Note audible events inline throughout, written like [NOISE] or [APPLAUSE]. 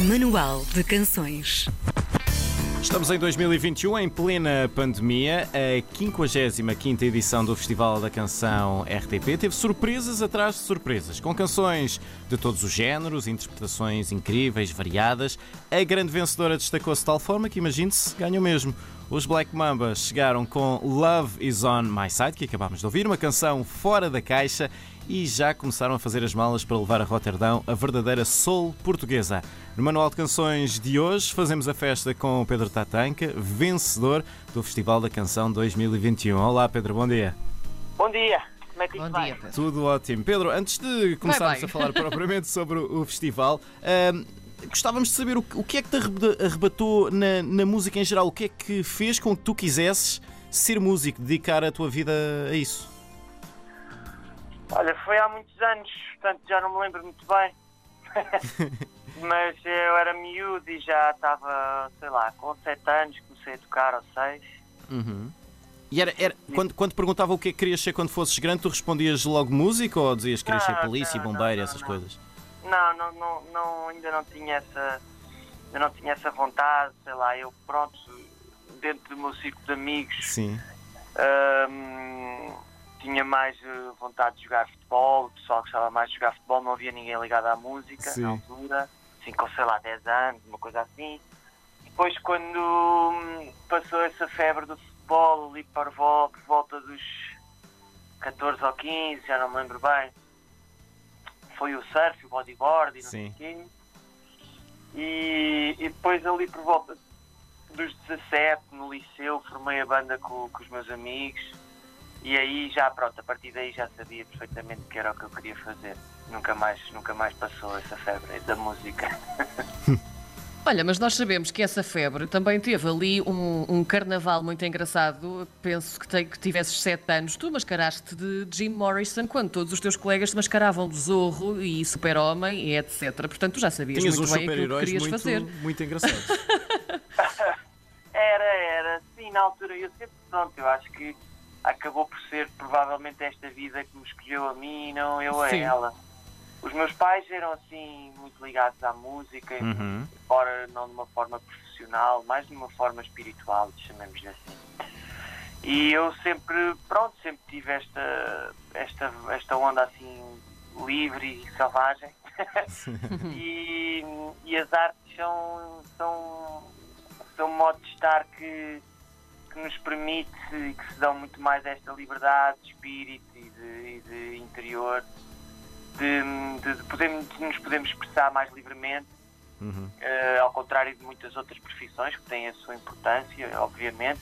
Manual de Canções. Estamos em 2021, em plena pandemia. A 55 edição do Festival da Canção RTP teve surpresas atrás de surpresas, com canções de todos os géneros, interpretações incríveis, variadas. A grande vencedora destacou-se de tal forma que, imagine-se, ganhou mesmo. Os Black Mambas chegaram com Love Is On My Side, que acabámos de ouvir, uma canção fora da caixa, e já começaram a fazer as malas para levar a Roterdão a verdadeira soul portuguesa. No Manual de Canções de hoje, fazemos a festa com o Pedro Tatanca, vencedor do Festival da Canção 2021. Olá, Pedro, bom dia. Bom dia. Como é que Bom vai? dia, Pedro. Tudo ótimo. Pedro, antes de começarmos a falar [LAUGHS] propriamente sobre o festival, gostávamos de saber o, que- o que é que te arreba- arrebatou na, na música em geral? O que é que fez com que tu quisesses ser músico, dedicar a tua vida a isso? Olha, foi há muitos anos, portanto já não me lembro muito bem. [LAUGHS] Mas eu era miúdo e já estava, sei lá, com 7 anos comecei a tocar aos 6. E era, era- quando, quando perguntava o que é que querias ser quando fosses grande, tu respondias logo música ou dizias que querias ser polícia, não, bombeiro, não, essas coisas? Não, não, não, não, ainda não tinha essa. Ainda não tinha essa vontade, sei lá, eu pronto, dentro do meu círculo de amigos, Sim. hum, tinha mais eh, vontade de jogar futebol, o pessoal gostava mais de jogar futebol, não havia ninguém ligado à música Sim. na altura, assim com sei lá 10 anos, uma coisa assim. Depois quando hum, passou essa febre do futebol ali para por volta dos 14 ou 15, já não me lembro bem, foi o surf, o bodyboard e não sei o quê. E, e depois ali por volta dos 17, no liceu, formei a banda com, com os meus amigos e aí já, pronto, a partir daí já sabia perfeitamente que era o que eu queria fazer. Nunca mais, nunca mais passou essa febre da música. [LAUGHS] Olha, mas nós sabemos que essa febre também teve ali um, um carnaval muito engraçado. Penso que, te, que tivesses sete anos. Tu mascaraste de Jim Morrison quando todos os teus colegas te mascaravam de Zorro e Super-Homem e etc. Portanto, tu já sabias Tinhas muito bem aquilo que super-heróis querias muito, fazer. muito engraçados. [LAUGHS] Era, era, sim, na altura eu sempre, pronto, eu acho que acabou por ser provavelmente esta vida que me escolheu a mim, não eu a Sim. ela. Os meus pais eram assim muito ligados à música, Uhum. embora não de uma forma profissional, mais de uma forma espiritual, chamemos-lhe assim. E eu sempre, pronto, sempre tive esta, esta, esta onda assim livre e selvagem. [LAUGHS] e, e as artes são, são, são um modo de estar que, que nos permite e que se dão muito mais esta liberdade de espírito e de, e de interior, de, de, de de nos podermos expressar mais livremente Uhum. eh, ao contrário de muitas outras profissões que têm a sua importância, obviamente,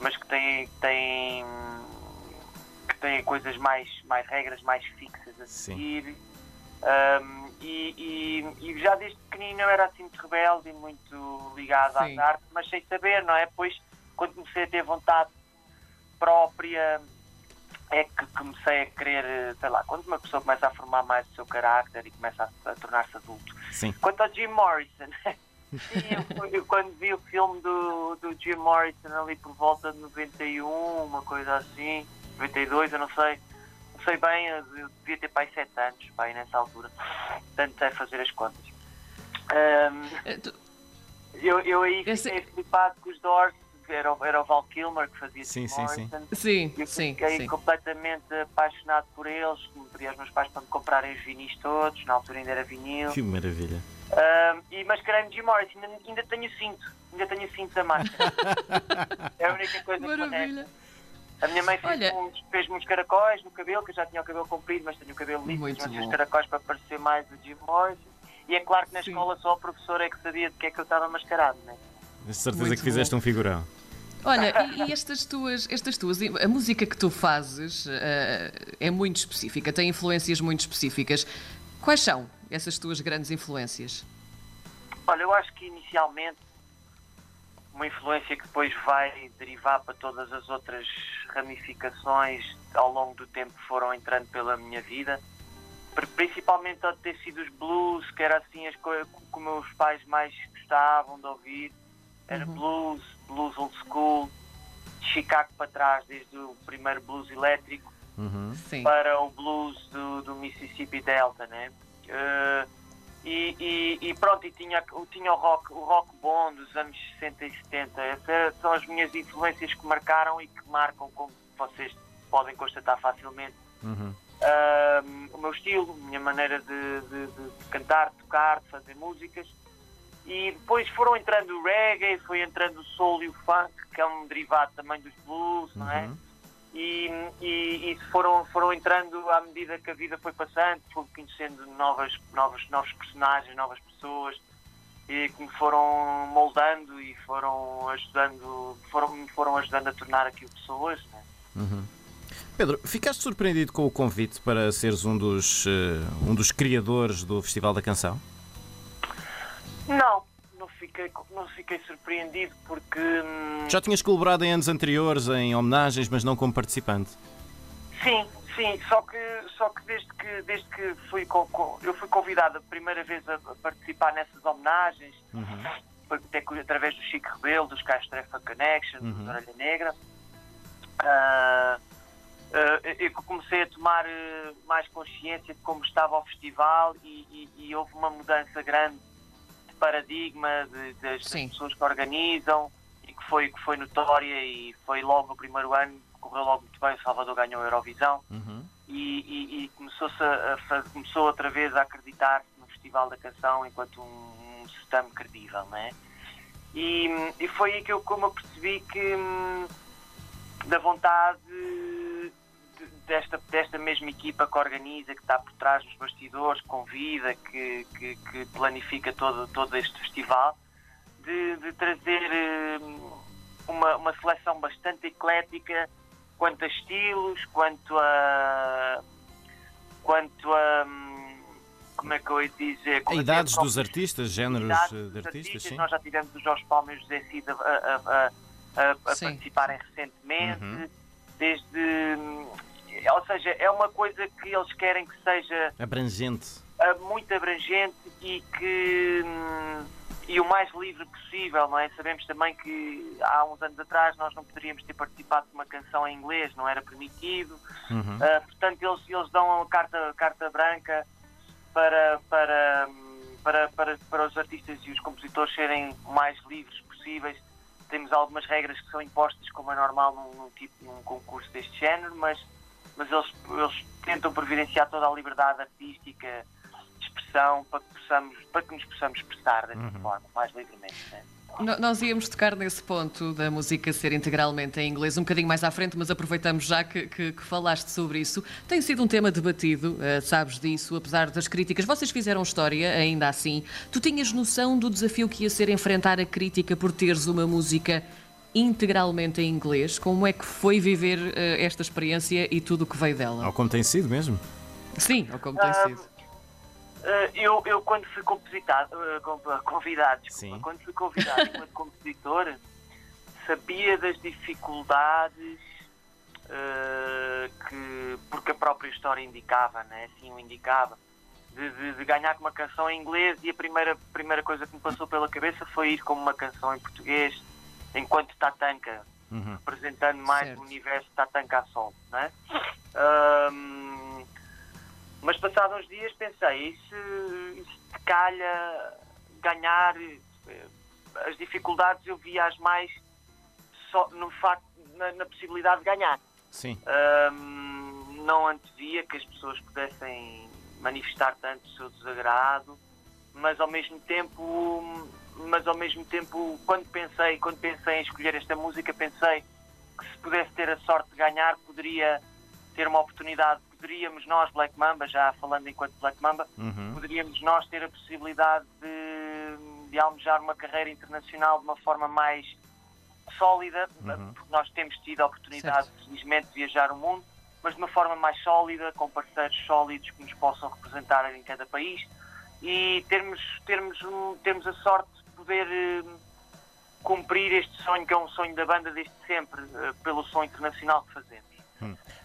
mas que têm, têm, que têm coisas mais, mais regras mais fixas a Sim. seguir. Ahm, e, e- e já desde pequenino eu era assim muito rebelde e muito ligado Sim. às artes, mas sem saber, não é? Depois, quando comecei a ter vontade própria, é que comecei a querer, sei lá, quando uma pessoa começa a formar mais o seu carácter e começa a, a tornar-se adulto. Sim. Quanto ao Jim Morrison, sim, [LAUGHS] eu, eu quando vi o filme do, do Jim Morrison ali por volta de 91, uma coisa assim, 92, eu não sei, não sei bem, eu, devia ter pai 7 anos, pai, nessa altura, portanto é fazer as contas. Ahm, Eh, eu, eu aí Esse- fiquei flipado com os Doors, era, o- era o Val Kilmer que fazia Sim, Jim sim, sim. Morrison. Sim, Eu sim, fiquei sim. completamente apaixonado por eles, pedi aos meus pais para me comprarem os vinis todos, na altura ainda era vinil. Que maravilha. Ahm, e mascarei-me de Jim Morrison, ainda, ainda tenho cinto, ainda tenho cinto da máscara. [LAUGHS] é a única coisa que me Maravilha. resta. A minha mãe fez, Olha- uns, fez-me uns caracóis no cabelo, que eu já tinha o cabelo comprido, mas tenho o cabelo liso, mas uns bom. caracóis para parecer mais o Jim Morrison. E é claro que na Sim. escola só o professor é que sabia de que é que eu estava mascarado, né? De certeza Muito que fizeste bom. um figurão. Olha, e, e estas tuas, estas tuas, a música que tu fazes eh, é muito específica, tem influências muito específicas. Quais são essas tuas grandes influências? Olha, eu acho que inicialmente uma influência que depois vai derivar para todas as outras ramificações ao longo do tempo que foram entrando pela minha vida, Pri- principalmente ao ter sido os blues, que era assim as coisas que os meus pais mais gostavam de ouvir, era blues, blues old school, de Chicago para trás, desde o primeiro blues elétrico Uhum. Para o blues do, do Mississippi Delta, né? Eh, E, e, e pronto, e tinha, tinha o, rock, o rock bom dos anos 60 e 70. Essas são as minhas influências que marcaram e que marcam, como vocês podem constatar facilmente, Uhum. um, o meu estilo, a minha maneira de, de- de- de cantar, de tocar, de fazer músicas. E depois foram entrando o reggae, foi entrando o soul e o funk, que é um derivado também dos blues, não é? Uhum. E, e, e foram, foram entrando à medida que a vida foi passando, fui conhecendo novas, novos, novos personagens, novas pessoas e que me foram moldando e foram ajudando, foram, me foram ajudando a tornar aquilo que sou hoje. Né? Pedro, ficaste surpreendido com o convite para seres um dos, eh, um dos criadores do Festival da Canção? Não fiquei, não fiquei surpreendido porque hum, Já tinhas colaborado em anos anteriores em homenagens, mas não como participante. sim, sim, só que, só que desde que, desde que fui eu fui convidado a primeira vez a, participar nessas homenagens, foi até através do Chico Rebelo, dos Castrefa Connection, Uhum. do Orelha Negra. Ah, ah, eu comecei a tomar eh, mais consciência de como estava o festival e, e- e houve uma mudança grande de paradigma de- das, pessoas que organizam e que foi, que foi notória e foi logo no primeiro ano, correu logo muito bem, o Salvador ganhou a Eurovisão Uhum. e, e- e começou-se a, a começou outra vez a acreditar no Festival da Canção enquanto um, um sistema credível, não é? E, e foi aí que eu como eu percebi que hum, da vontade de- desta, desta mesma equipa que organiza, que está por trás dos bastidores, que convida, que, que, que planifica todo, todo este festival, de, de trazer hum, uma, uma seleção bastante eclética quanto a estilos, quanto a. quanto a. hum, como é que eu ia dizer? A Como é idades é dos artistas, géneros idades eh, de artistas, sim. Nós já tivemos o Jorge Palma e o José Cid a, a- a- a- participarem recentemente, Uhum. desde. Ou seja, é uma coisa que eles querem que seja Abrangente. muito abrangente e que hum, e o mais livre possível, não é? Sabemos também que há uns anos atrás nós não poderíamos ter participado de uma canção em inglês, não era permitido. Uhum. Ah, portanto, eles, eles dão a carta, carta branca para, para, hum, para, para, para os artistas e os compositores serem o mais livres possíveis. Temos algumas regras que são impostas, como é normal num, num tipo, num concurso deste género, mas, mas eles, eles tentam providenciar toda a liberdade artística, de expressão, para que, possamos, para que nos possamos expressar dessa forma, mais livremente. Né? Nós íamos tocar nesse ponto da música ser integralmente em inglês um bocadinho mais à frente, mas aproveitamos já que, que- que falaste sobre isso. Tem sido um tema debatido, eh, sabes disso, apesar das críticas. Vocês fizeram história, ainda assim. Tu tinhas noção do desafio que ia ser enfrentar a crítica por teres uma música integralmente em inglês? Como é que foi viver eh, esta experiência e tudo o que veio dela? Ou como tem sido mesmo. Sim, ou como tem Ah, sido. Uh, eu, eu quando fui compositado, uh, com- convidado, desculpa, Sim. quando fui convidado [LAUGHS] enquanto compositor, sabia das dificuldades uh, que, porque a própria história indicava, né? assim o indicava, de, de- de ganhar com uma canção em inglês e a primeira, primeira coisa que me passou pela cabeça foi ir com uma canção em português enquanto Tatanka, Uhum. representando mais Certo. o universo Tatanka a sol, né? Ahm, mas passados uns dias pensei, e se, e se te calha ganhar eh, as dificuldades eu via-as mais só no facto, na, na possibilidade de ganhar. Sim. Ahm, não antevia que as pessoas pudessem manifestar tanto o seu desagrado, mas ao mesmo tempo, mas ao mesmo tempo, quando pensei, quando pensei em escolher esta música, pensei que se pudesse ter a sorte de ganhar, poderia ter uma oportunidade, poderíamos nós, Black Mamba, já falando enquanto Black Mamba, Uhum. poderíamos nós ter a possibilidade de, de almejar uma carreira internacional de uma forma mais sólida, Uhum. porque nós temos tido a oportunidade, felizmente, de viajar o mundo, mas de uma forma mais sólida, com parceiros sólidos que nos possam representar em cada país e termos, termos, termos a sorte de poder eh, cumprir este sonho, que é um sonho da banda desde sempre, eh, pelo som internacional que fazemos.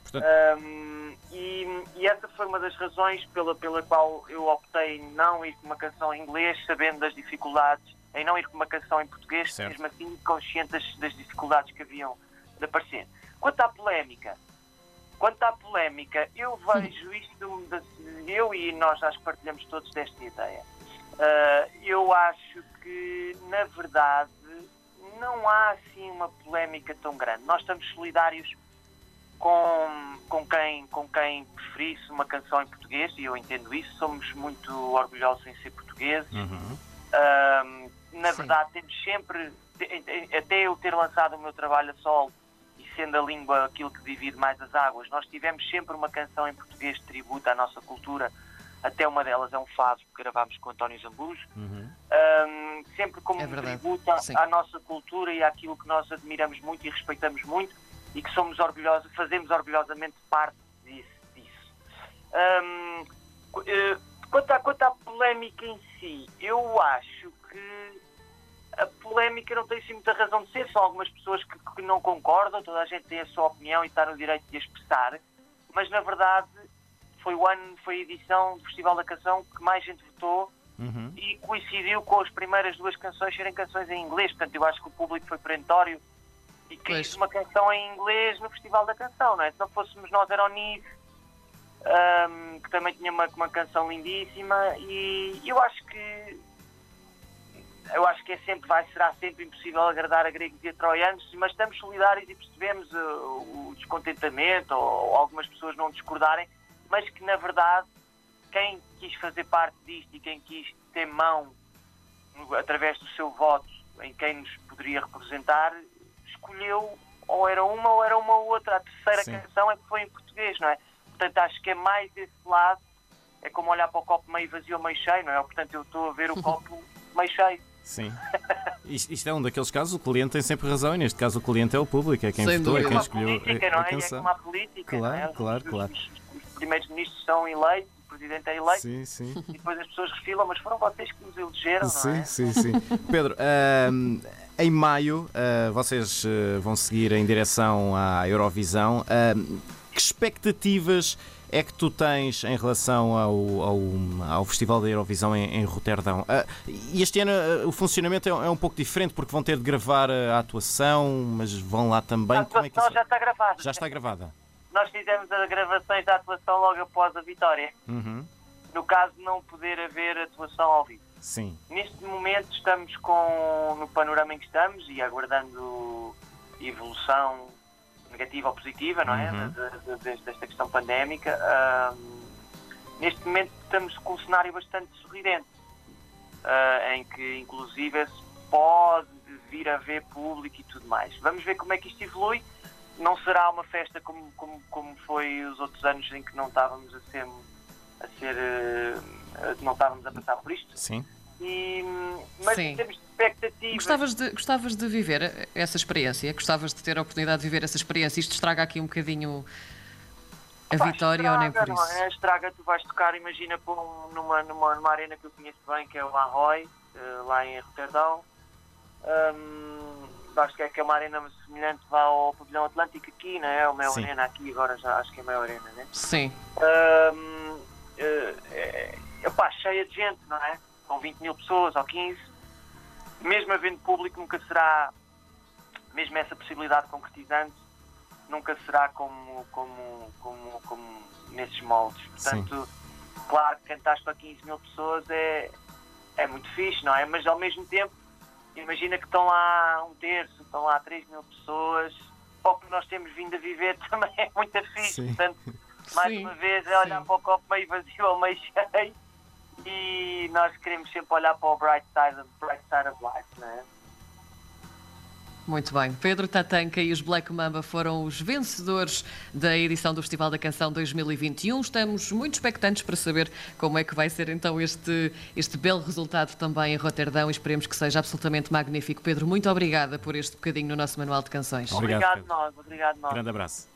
Portanto, Um, e, e essa foi uma das razões pela, pela qual eu optei em não ir com uma canção em inglês, sabendo das dificuldades, em não ir com uma canção em português, Certo. mesmo assim consciente das, das dificuldades que haviam de aparecer. Quanto à polémica, quanto à polémica, eu vejo isto, eu e nós acho que partilhamos todos desta ideia. Uh, eu acho que, na verdade, não há assim uma polémica tão grande. Nós estamos solidários com, com, quem, com quem preferisse uma canção em português, e eu entendo isso, somos muito orgulhosos em ser portugueses. Uhum. Uh, na Sim. verdade, temos sempre, até eu ter lançado o meu trabalho a solo, sendo a língua aquilo que divide mais as águas, nós tivemos sempre uma canção em português de tributo à nossa cultura, até uma delas é um fado que gravámos com António Zambujo, Uhum. um, sempre como É um tributo à, à nossa cultura e àquilo que nós admiramos muito e respeitamos muito e que somos orgulhosos, fazemos orgulhosamente parte disso. disso. Um, eh, quanto, à, quanto à polémica em si, eu acho que polémica não tem assim muita razão de ser, são algumas pessoas que, que não concordam, toda a gente tem a sua opinião e está no direito de a expressar, mas na verdade foi o ano, foi a edição do Festival da Canção que mais gente votou Uhum. e coincidiu com as primeiras duas canções serem canções em inglês, portanto eu acho que o público foi perentório e quis uma canção em inglês no Festival da Canção, não é? Se não fôssemos nós era o Nive, ahm, que também tinha uma, uma canção lindíssima e eu acho que eu acho que é sempre, vai, será sempre impossível agradar a gregos e a troianos, mas estamos solidários e percebemos uh, o descontentamento ou, ou algumas pessoas não discordarem, mas que na verdade quem quis fazer parte disto e quem quis ter mão através do seu voto em quem nos poderia representar, escolheu ou era uma ou era uma outra. A terceira Sim. canção é que foi em português, não é? Portanto, acho que é mais desse lado, é como olhar para o copo meio vazio ou meio cheio, não é? Portanto, eu estou a ver o [LAUGHS] copo meio cheio. Sim. [LAUGHS] Isto, é um daqueles casos, o cliente tem sempre razão e neste caso o cliente é o público, é quem Sem votou, é dúvida. quem uma escolheu política, a, não a é? É canção. como a política, Claro, não é? claro, Os- claro. Os, os primeiros ministros são eleitos, o presidente é eleito, Sim, sim. e depois as pessoas refilam, mas foram vocês que nos elegeram, não Sim, é? sim, sim. Pedro, ahm, em maio ah, vocês ah, vão seguir em direção à Eurovisão. Ahm, que expectativas é que tu tens em relação ao, ao, ao Festival da Eurovisão em, em Roterdão? E este ano o funcionamento é, é um pouco diferente porque vão ter de gravar a atuação, mas vão lá também. A Como é que atuação isso- já está gravada. já está gravada? Nós fizemos as gravações da atuação logo após a vitória. Uhum. No caso de não poder haver atuação ao vivo. Sim. Neste momento estamos com no panorama em que estamos e aguardando evolução negativa ou positiva, não é? Uhum. De- de- de- desta questão pandémica. Ahm, neste momento estamos com um cenário bastante sorridente, ah, em que inclusive se pode vir a ver público e tudo mais. Vamos ver como é que isto evolui. Não será uma festa como, como, como foi os outros anos em que não estávamos a ser, a ser eh, não estávamos a passar por isto. Sim. E, mas Sim. temos expectativas. Gostavas de, gostavas de viver essa experiência? Gostavas de ter a oportunidade de viver essa experiência? Isto estraga aqui um bocadinho a Pá, vitória ou nem por estraga, isso? Não é? Estraga, tu vais tocar, imagina, um- numa, numa, numa arena que eu conheço bem, que é o Arroy, eh, lá em Roterdão. Hum, acho que é que é uma arena semelhante vá ao Pavilhão Atlântico aqui, não é? O Mel Sim. Arena aqui, agora já acho que é Mel Arena, né? Sim, Hum, eh, é, epá, cheia de gente, não é? Com 20 mil pessoas ou 15. Mesmo havendo público, nunca será, mesmo essa possibilidade concretizante, nunca será como, como, como, como nesses moldes. Portanto, claro que cantares para 15 mil pessoas é, é muito fixe, não é? Mas ao mesmo tempo, imagina que estão lá um terço, estão lá 3 mil pessoas. O que nós temos vindo a viver [LAUGHS] também é muito fixe. Sim. Portanto, mais Sim, uma vez é olhar sim. para o copo meio vazio ou meio [LAUGHS] cheio e nós queremos sempre olhar para o bright side, bright side of life, não é? muito bem. Pedro Tatanca e os Black Mamba foram os vencedores da edição do Festival da Canção 2021. Estamos muito expectantes para saber como é que vai ser então este, este belo resultado também em Roterdão e esperemos que seja absolutamente magnífico. Pedro, muito obrigada por este bocadinho no nosso Manual de Canções. Obrigado, Obrigado, nós, obrigado nós. Grande abraço.